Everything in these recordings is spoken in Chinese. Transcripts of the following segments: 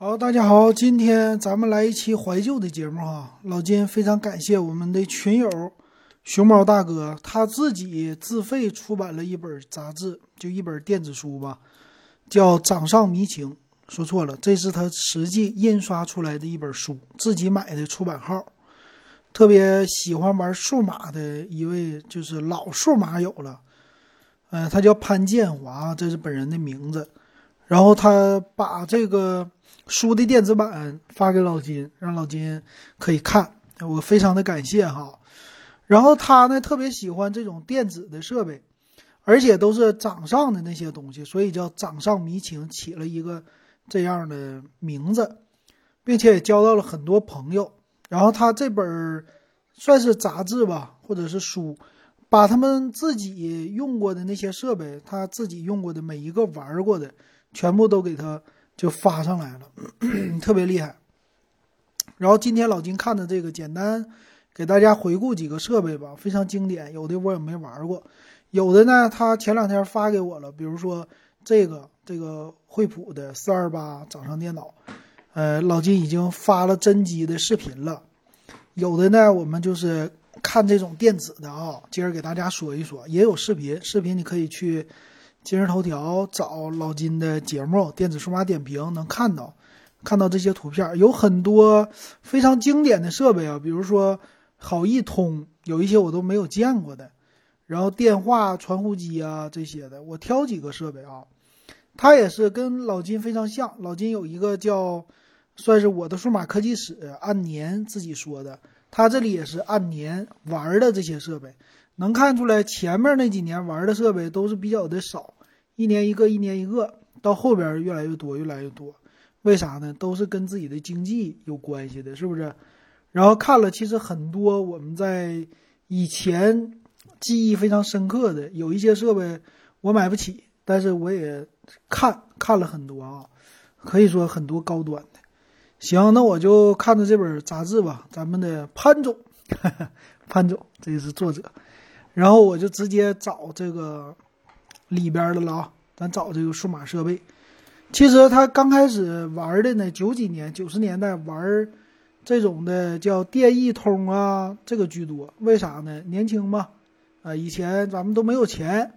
好，大家好，今天咱们来一期怀旧的节目哈。老金非常感谢我们的群友熊猫大哥，他自己自费出版了一本杂志，就一本电子书吧，叫《掌上迷情》。说错了，这是他实际印刷出来的一本书，自己买的出版号。特别喜欢玩数码的一位，就是老数码友了。嗯，他叫潘建华，这是本人的名字。然后他把这个书的电子版发给老金，让老金可以看，我非常的感谢哈。然后他呢特别喜欢这种电子的设备，而且都是掌上的那些东西，所以叫掌上迷情，起了一个这样的名字，并且也交到了很多朋友。然后他这本算是杂志吧，或者是书，把他们自己用过的那些设备，他自己用过的每一个玩过的。全部都给他就发上来了，特别厉害。然后今天老金看的这个，简单给大家回顾几个设备吧，非常经典。有的我也没玩过，有的呢他前两天发给我了，比如说这个这个惠普的四二八掌上电脑，呃，老金已经发了真机的视频了。有的呢我们就是看这种电子的啊，今儿给大家说一说，也有视频，视频你可以去。今日头条找老金的节目，电子数码点评能看到，看到这些图片，有很多非常经典的设备啊，比如说好易通，有一些我都没有见过的，然后电话传呼机啊这些的，我挑几个设备啊，它也是跟老金非常像，老金有一个叫算是我的数码科技史，按年自己说的，他这里也是按年玩的这些设备，能看出来前面那几年玩的设备都是比较的少。一年一个，一年一个，到后边越来越多，越来越多，为啥呢？都是跟自己的经济有关系的，是不是？然后看了，其实很多我们在以前记忆非常深刻的，有一些设备我买不起，但是我也看看了很多啊，可以说很多高端的。行，那我就看着这本杂志吧，咱们的潘总，潘总，这是作者，然后我就直接找这个。里边的了啊，咱找这个数码设备。其实他刚开始玩的呢，九几年、九十年代玩这种的叫电易通啊，这个居多。为啥呢？年轻嘛，啊，以前咱们都没有钱，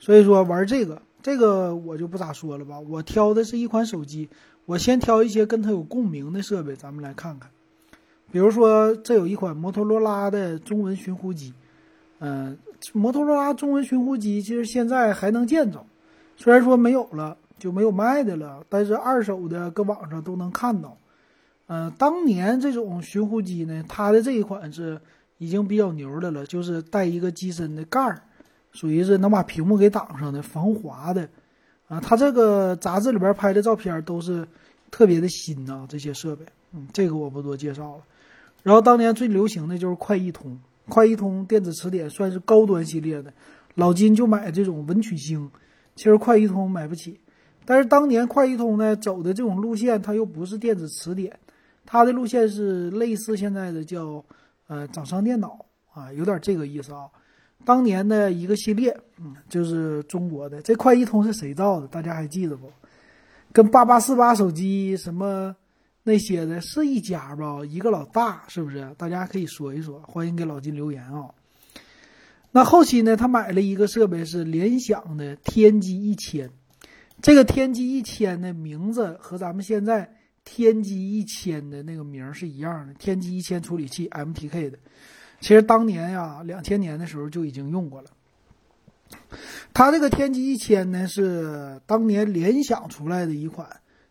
所以说玩这个。这个我就不咋说了吧。我挑的是一款手机，我先挑一些跟它有共鸣的设备，咱们来看看。比如说，这有一款摩托罗拉的中文寻呼机，嗯。摩托罗拉中文寻呼机其实现在还能见着，虽然说没有了就没有卖的了，但是二手的搁网上都能看到。嗯，当年这种寻呼机呢，它的这一款是已经比较牛的了，就是带一个机身的盖儿，属于是能把屏幕给挡上的防滑的。啊，它这个杂志里边拍的照片都是特别的新呐，这些设备。嗯，这个我不多介绍了。然后当年最流行的就是快易通。快易通电子词典算是高端系列的，老金就买这种文曲星。其实快易通买不起，但是当年快易通呢走的这种路线，它又不是电子词典，它的路线是类似现在的叫呃掌上电脑啊，有点这个意思啊。当年的一个系列，嗯，就是中国的这快易通是谁造的？大家还记得不？跟八八四八手机什么？那些的是一家吧，一个老大是不是？大家可以说一说，欢迎给老金留言啊。那后期呢，他买了一个设备是联想的天玑一千，这个天玑一千的名字和咱们现在天玑一千的那个名是一样的，天玑一千处理器 MTK 的。其实当年呀，两千年的时候就已经用过了。它这个天玑一千呢，是当年联想出来的一款，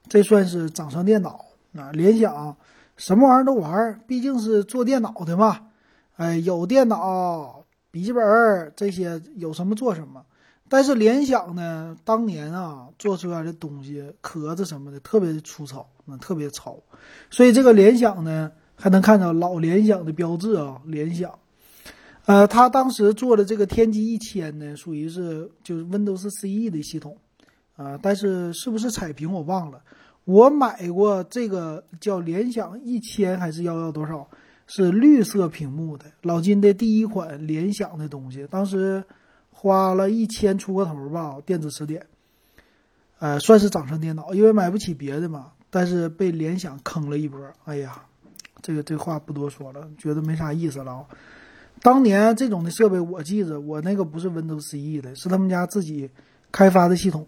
这算是掌上电脑。啊，联想什么玩意儿都玩，毕竟是做电脑的嘛。哎，有电脑、笔记本这些，有什么做什么。但是联想呢，当年啊做出来的东西壳子什么的特别的粗糙，啊，特别糙。所以这个联想呢，还能看到老联想的标志啊。联想，呃，他当时做的这个天玑一千呢，属于是就是 Windows CE 的系统，啊，但是是不是彩屏我忘了。我买过这个叫联想一千还是幺幺多少，是绿色屏幕的老金的第一款联想的东西，当时花了一千出个头吧，电子词典，呃，算是掌上电脑，因为买不起别的嘛。但是被联想坑了一波。哎呀，这个这话不多说了，觉得没啥意思了啊。当年这种的设备，我记着，我那个不是 Windows CE 的，是他们家自己开发的系统。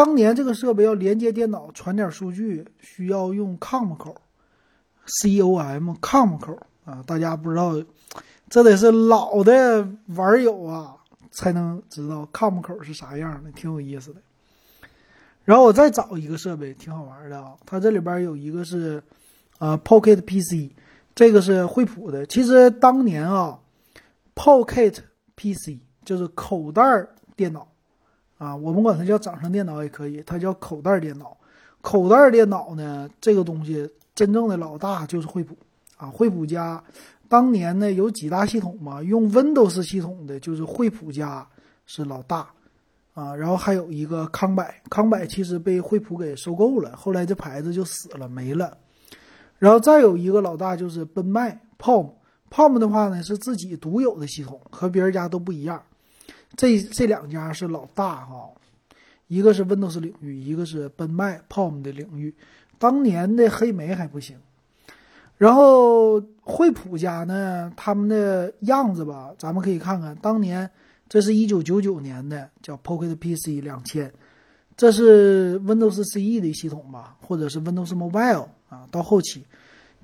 当年这个设备要连接电脑传点数据，需要用 COM 口，COM COM 口啊，大家不知道，这得是老的玩友啊才能知道 COM 口是啥样的，挺有意思的。然后我再找一个设备，挺好玩的啊，它这里边有一个是啊 Pocket PC，这个是惠普的。其实当年啊，Pocket PC 就是口袋电脑。啊，我们管它叫掌上电脑也可以，它叫口袋电脑。口袋电脑呢，这个东西真正的老大就是惠普啊。惠普家当年呢有几大系统嘛，用 Windows 系统的就是惠普家是老大啊。然后还有一个康柏，康柏其实被惠普给收购了，后来这牌子就死了没了。然后再有一个老大就是奔迈 Palm，Palm 的话呢是自己独有的系统，和别人家都不一样。这这两家是老大哈，一个是 Windows 领域，一个是奔迈 Palm 的领域。当年的黑莓还不行，然后惠普家呢，他们的样子吧，咱们可以看看。当年这是一九九九年的，叫 Pocket PC 两千，这是 Windows CE 的系统吧，或者是 Windows Mobile 啊。到后期，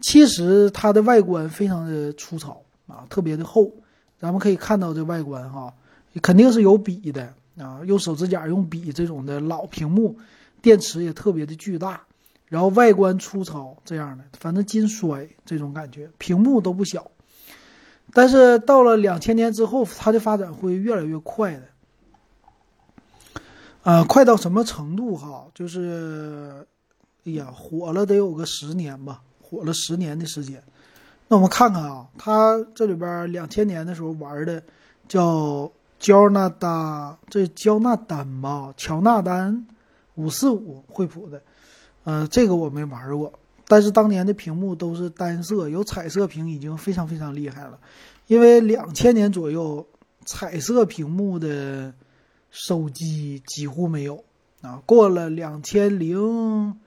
其实它的外观非常的粗糙啊，特别的厚。咱们可以看到这外观哈。肯定是有笔的啊，用手指甲用笔这种的老屏幕，电池也特别的巨大，然后外观粗糙这样的，反正金衰这种感觉，屏幕都不小。但是到了两千年之后，它的发展会越来越快的，呃，快到什么程度哈？就是，哎呀，火了得有个十年吧，火了十年的时间。那我们看看啊，它这里边两千年的时候玩的叫。焦纳丹，这焦纳丹吧？乔纳丹，五四五，惠普的，呃，这个我没玩过。但是当年的屏幕都是单色，有彩色屏已经非常非常厉害了。因为两千年左右，彩色屏幕的手机几乎没有啊。过了两千零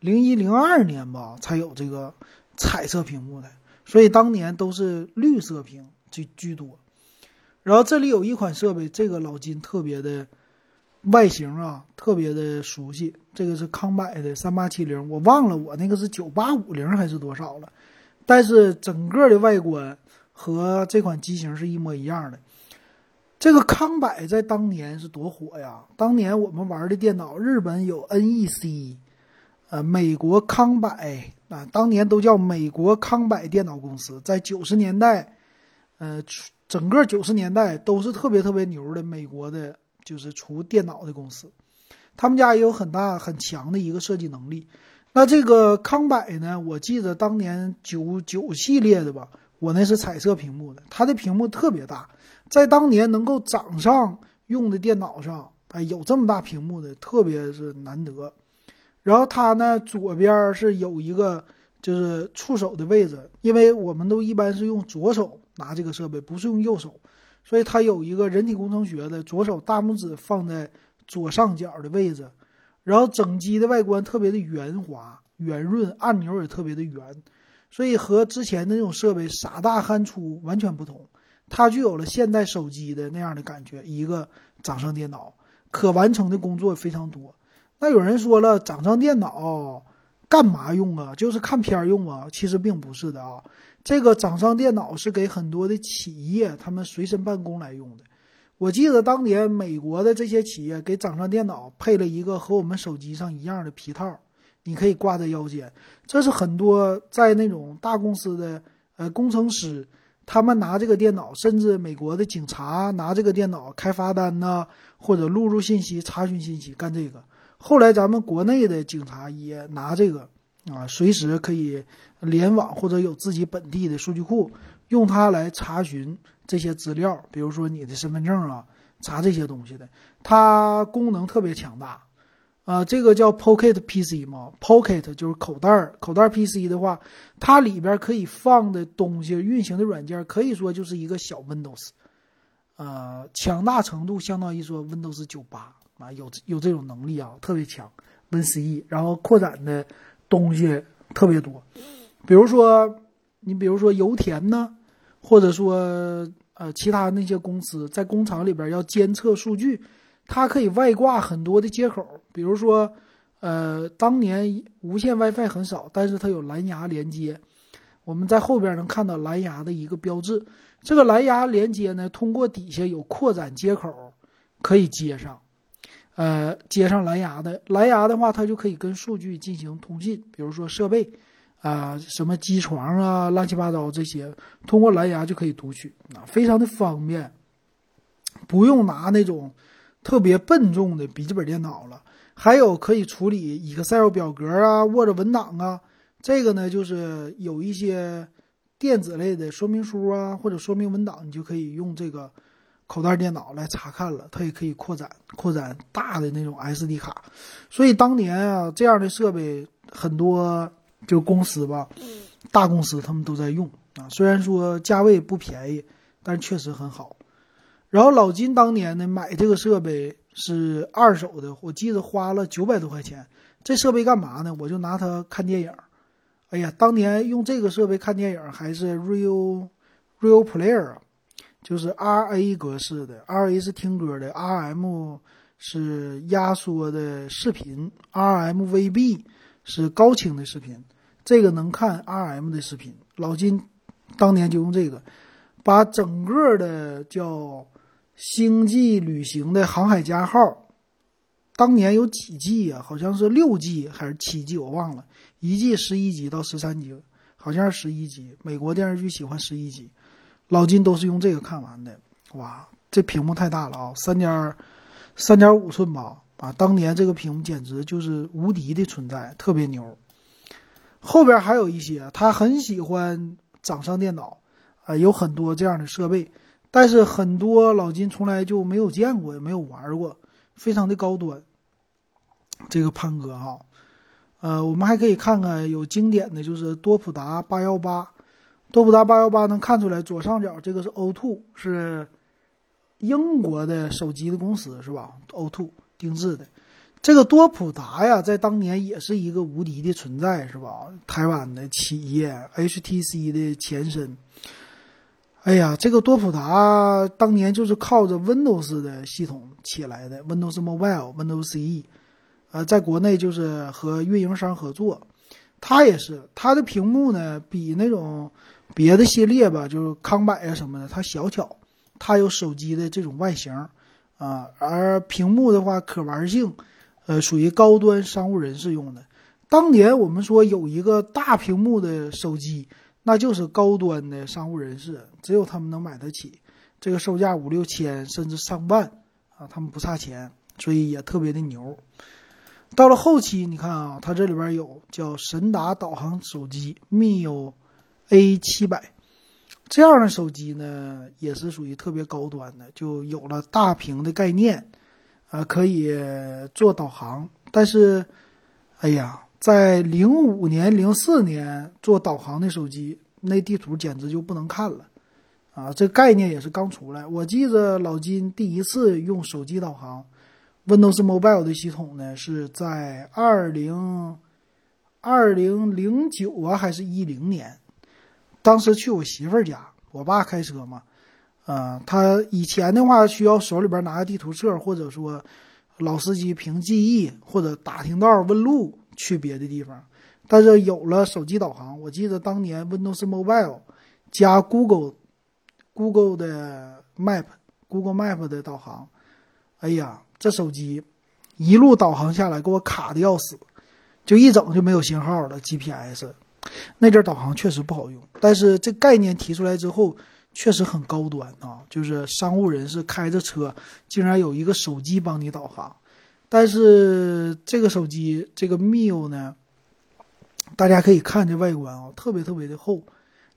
零一零二年吧，才有这个彩色屏幕的，所以当年都是绿色屏居居多。然后这里有一款设备，这个老金特别的外形啊，特别的熟悉。这个是康柏的三八七零，我忘了我那个是九八五零还是多少了。但是整个的外观和这款机型是一模一样的。这个康柏在当年是多火呀！当年我们玩的电脑，日本有 NEC，呃，美国康柏啊，当年都叫美国康柏电脑公司，在九十年代，呃。整个九十年代都是特别特别牛的美国的，就是出电脑的公司，他们家也有很大很强的一个设计能力。那这个康柏呢，我记得当年九九系列的吧，我那是彩色屏幕的，它的屏幕特别大，在当年能够掌上用的电脑上，哎，有这么大屏幕的，特别是难得。然后它呢，左边是有一个就是触手的位置，因为我们都一般是用左手。拿这个设备不是用右手，所以它有一个人体工程学的左手大拇指放在左上角的位置，然后整机的外观特别的圆滑、圆润，按钮也特别的圆，所以和之前的那种设备傻大憨粗完全不同。它具有了现代手机的那样的感觉，一个掌上电脑可完成的工作非常多。那有人说了，掌上电脑干嘛用啊？就是看片用啊？其实并不是的啊。这个掌上电脑是给很多的企业他们随身办公来用的。我记得当年美国的这些企业给掌上电脑配了一个和我们手机上一样的皮套，你可以挂在腰间。这是很多在那种大公司的呃工程师，他们拿这个电脑，甚至美国的警察拿这个电脑开罚单呐，或者录入信息、查询信息干这个。后来咱们国内的警察也拿这个。啊，随时可以联网或者有自己本地的数据库，用它来查询这些资料，比如说你的身份证啊，查这些东西的，它功能特别强大。啊，这个叫 Pocket PC 嘛，Pocket 就是口袋儿，口袋 PC 的话，它里边可以放的东西、运行的软件，可以说就是一个小 Windows，呃，强大程度相当于说 Windows 九八啊，有有这种能力啊，特别强 Win 十一，然后扩展的。东西特别多，比如说你比如说油田呢，或者说呃其他那些公司在工厂里边要监测数据，它可以外挂很多的接口，比如说呃当年无线 WiFi 很少，但是它有蓝牙连接，我们在后边能看到蓝牙的一个标志。这个蓝牙连接呢，通过底下有扩展接口可以接上，呃，接上蓝牙的。蓝牙的话，它就可以跟数据进行通信，比如说设备啊，什么机床啊，乱七八糟这些，通过蓝牙就可以读取啊，非常的方便，不用拿那种特别笨重的笔记本电脑了。还有可以处理 Excel 表格啊，Word 文档啊，这个呢就是有一些。电子类的说明书啊，或者说明文档，你就可以用这个口袋电脑来查看了。它也可以扩展、扩展大的那种 SD 卡。所以当年啊，这样的设备很多，就公司吧，大公司他们都在用啊。虽然说价位不便宜，但确实很好。然后老金当年呢买这个设备是二手的，我记得花了九百多块钱。这设备干嘛呢？我就拿它看电影。哎呀，当年用这个设备看电影还是 Real Real Player，啊就是 RA 格式的，RA 是听歌的，RM 是压缩的视频，RMVB 是高清的视频，这个能看 RM 的视频。老金当年就用这个，把整个的叫《星际旅行》的航海家号，当年有几季啊？好像是六季还是七季，我忘了。一季十一集到十三集，好像是十一集。美国电视剧喜欢十一集，老金都是用这个看完的。哇，这屏幕太大了啊，三点三点五寸吧？啊，当年这个屏幕简直就是无敌的存在，特别牛。后边还有一些，他很喜欢掌上电脑，啊，有很多这样的设备，但是很多老金从来就没有见过，也没有玩过，非常的高端。这个潘哥哈。呃，我们还可以看看有经典的就是多普达八幺八，多普达八幺八能看出来左上角这个是 O2，是英国的手机的公司是吧？O2 定制的，这个多普达呀，在当年也是一个无敌的存在是吧？台湾的企业，HTC 的前身。哎呀，这个多普达当年就是靠着 Windows 的系统起来的，Windows Mobile、Windows CE。呃，在国内就是和运营商合作，它也是它的屏幕呢，比那种别的系列吧，就是康柏啊什么的，它小巧，它有手机的这种外形啊，而屏幕的话可玩性，呃，属于高端商务人士用的。当年我们说有一个大屏幕的手机，那就是高端的商务人士，只有他们能买得起，这个售价五六千甚至上万啊，他们不差钱，所以也特别的牛。到了后期，你看啊，它这里边有叫神达导航手机 Mio A 七百这样的手机呢，也是属于特别高端的，就有了大屏的概念，啊，可以做导航。但是，哎呀，在零五年、零四年做导航的手机，那地图简直就不能看了，啊，这概念也是刚出来。我记得老金第一次用手机导航。Windows Mobile 的系统呢，是在二零二零零九啊，还是一零年？当时去我媳妇儿家，我爸开车嘛，呃，他以前的话需要手里边拿个地图册，或者说老司机凭记忆或者打听道问路去别的地方。但是有了手机导航，我记得当年 Windows Mobile 加 Google Google 的 Map Google Map 的导航，哎呀！这手机一路导航下来，给我卡的要死，就一整就没有信号了。GPS 那阵导航确实不好用，但是这概念提出来之后，确实很高端啊！就是商务人士开着车，竟然有一个手机帮你导航。但是这个手机这个 Mio 呢，大家可以看这外观啊，特别特别的厚，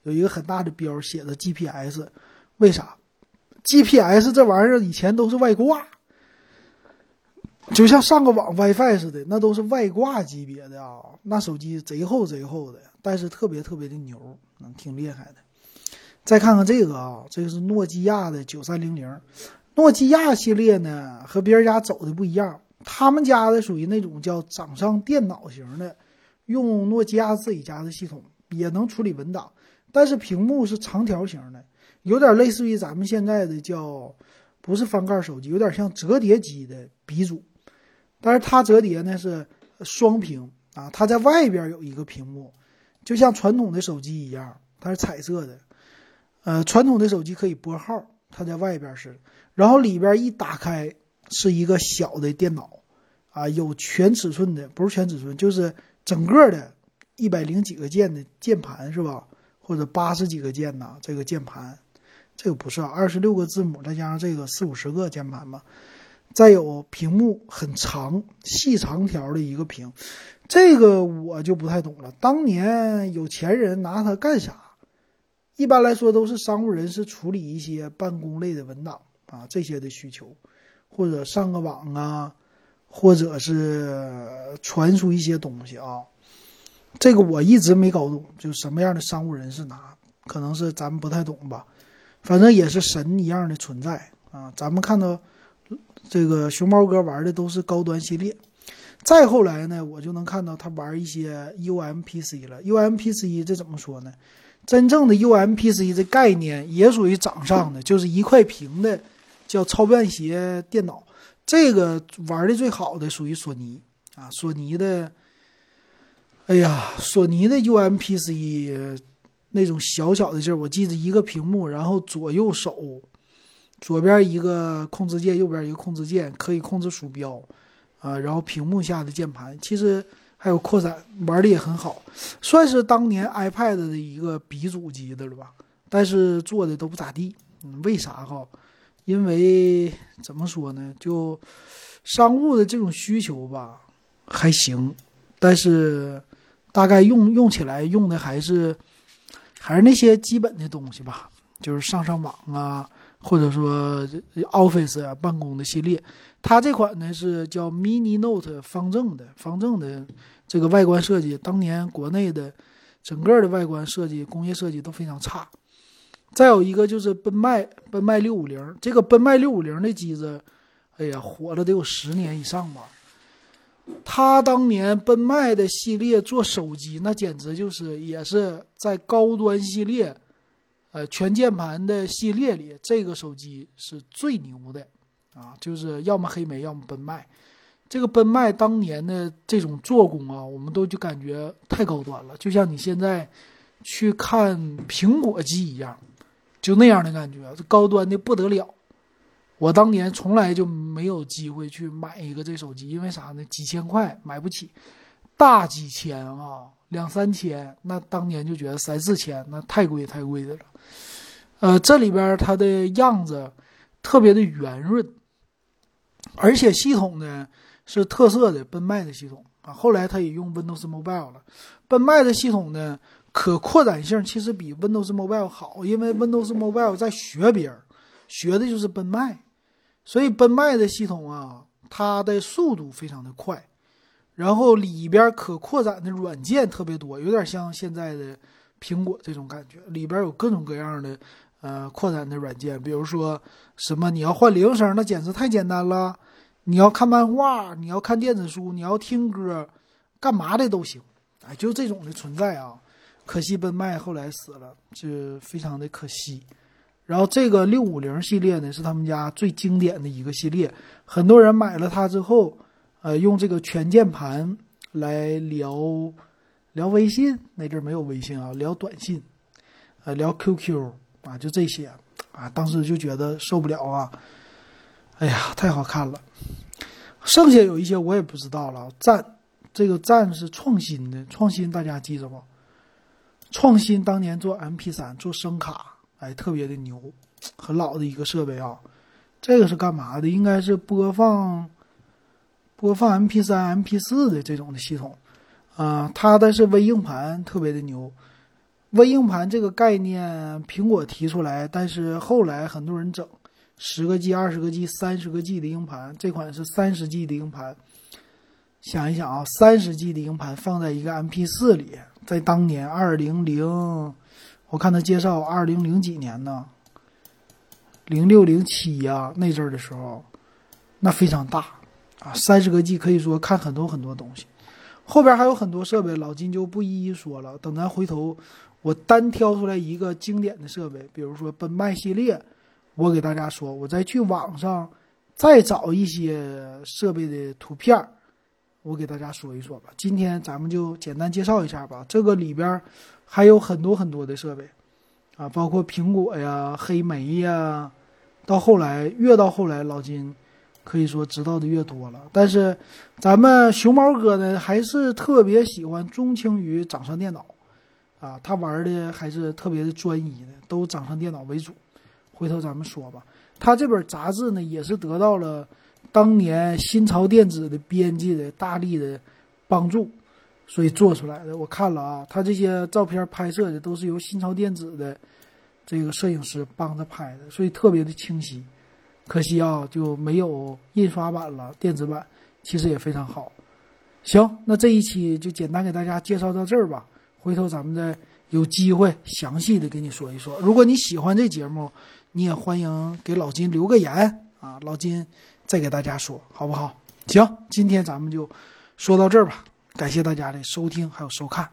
有一个很大的标写着 GPS。为啥？GPS 这玩意儿以前都是外挂。就像上个网 WiFi 似的，那都是外挂级别的啊，那手机贼厚贼厚的，但是特别特别的牛，嗯，挺厉害的。再看看这个啊，这个是诺基亚的九三零零，诺基亚系列呢和别人家走的不一样，他们家的属于那种叫掌上电脑型的，用诺基亚自己家的系统也能处理文档，但是屏幕是长条形的，有点类似于咱们现在的叫不是翻盖手机，有点像折叠机的鼻祖。但是它折叠呢是双屏啊，它在外边有一个屏幕，就像传统的手机一样，它是彩色的。呃，传统的手机可以拨号，它在外边是，然后里边一打开是一个小的电脑，啊，有全尺寸的，不是全尺寸，就是整个的，一百零几个键的键盘是吧？或者八十几个键呐，这个键盘，这个不是啊，二十六个字母再加上这个四五十个键盘吧。再有屏幕很长，细长条的一个屏，这个我就不太懂了。当年有钱人拿它干啥？一般来说都是商务人士处理一些办公类的文档啊，这些的需求，或者上个网啊，或者是传输一些东西啊。这个我一直没搞懂，就什么样的商务人士拿，可能是咱们不太懂吧。反正也是神一样的存在啊。咱们看到这个熊猫哥玩的都是高端系列，再后来呢，我就能看到他玩一些 UMPC 了。UMPC 这怎么说呢？真正的 UMPC 这概念也属于掌上的，就是一块屏的，叫超便携电脑。这个玩的最好的属于索尼啊，索尼的，哎呀，索尼的 UMPC 那种小小的劲儿，我记得一个屏幕，然后左右手，左边一个控制键，右边一个控制键，可以控制鼠标，啊，然后屏幕下的键盘，其实。还有扩展玩的也很好，算是当年 iPad 的一个鼻祖级的了吧。但是做的都不咋地，嗯，为啥哈？因为怎么说呢？就商务的这种需求吧，还行，但是大概用用起来用的还是还是那些基本的东西吧，就是上上网啊，或者说 Office 啊办公的系列。它这款呢是叫 Mini Note 方正的，方正的这个外观设计，当年国内的整个的外观设计、工业设计都非常差。再有一个就是奔迈，奔迈六五零，这个奔迈六五零的机子，哎呀，火了得有十年以上吧。它当年奔迈的系列做手机，那简直就是也是在高端系列，呃，全键盘的系列里，这个手机是最牛的。啊，就是要么黑莓，要么奔迈。这个奔迈当年的这种做工啊，我们都就感觉太高端了，就像你现在去看苹果机一样，就那样的感觉，这高端的不得了。我当年从来就没有机会去买一个这手机，因为啥呢？几千块买不起，大几千啊，两三千，那当年就觉得三四千那太贵太贵的了。呃，这里边它的样子特别的圆润。而且系统呢是特色的奔迈的系统啊，后来它也用 Windows Mobile 了。奔迈的系统呢可扩展性其实比 Windows Mobile 好，因为 Windows Mobile 在学别人，学的就是奔迈，所以奔迈的系统啊，它的速度非常的快，然后里边可扩展的软件特别多，有点像现在的苹果这种感觉，里边有各种各样的。呃，扩展的软件，比如说什么你要换铃声，那简直太简单了。你要看漫画，你要看电子书，你要听歌，干嘛的都行。哎，就这种的存在啊。可惜奔迈后来死了，就非常的可惜。然后这个六五零系列呢，是他们家最经典的一个系列，很多人买了它之后，呃，用这个全键盘来聊聊微信，那阵没有微信啊，聊短信，呃，聊 QQ。啊，就这些，啊，当时就觉得受不了啊！哎呀，太好看了。剩下有一些我也不知道了。赞，这个赞是创新的，创新大家记着不？创新当年做 MP 三做声卡，哎，特别的牛，很老的一个设备啊。这个是干嘛的？应该是播放播放 MP 三、MP 四的这种的系统。啊，它的是微硬盘，特别的牛。微硬盘这个概念，苹果提出来，但是后来很多人整十个 G、二十个 G、三十个 G 的硬盘，这款是三十 G 的硬盘。想一想啊，三十 G 的硬盘放在一个 MP 四里，在当年二零零，我看他介绍二零零几年呢，零六零七呀那阵儿的时候，那非常大三十个 G 可以说看很多很多东西。后边还有很多设备，老金就不一一说了。等咱回头，我单挑出来一个经典的设备，比如说奔迈系列，我给大家说，我再去网上再找一些设备的图片，我给大家说一说吧。今天咱们就简单介绍一下吧。这个里边还有很多很多的设备啊，包括苹果呀、黑莓呀。到后来，越到后来，老金。可以说知道的越多了，但是咱们熊猫哥呢，还是特别喜欢钟情于掌上电脑，啊，他玩的还是特别的专一的，都掌上电脑为主。回头咱们说吧。他这本杂志呢，也是得到了当年新潮电子的编辑的大力的帮助，所以做出来的。我看了啊，他这些照片拍摄的都是由新潮电子的这个摄影师帮着拍的，所以特别的清晰。可惜啊，就没有印刷版了。电子版其实也非常好。行，那这一期就简单给大家介绍到这儿吧。回头咱们再有机会详细的给你说一说。如果你喜欢这节目，你也欢迎给老金留个言啊，老金再给大家说，好不好？行，今天咱们就说到这儿吧。感谢大家的收听还有收看。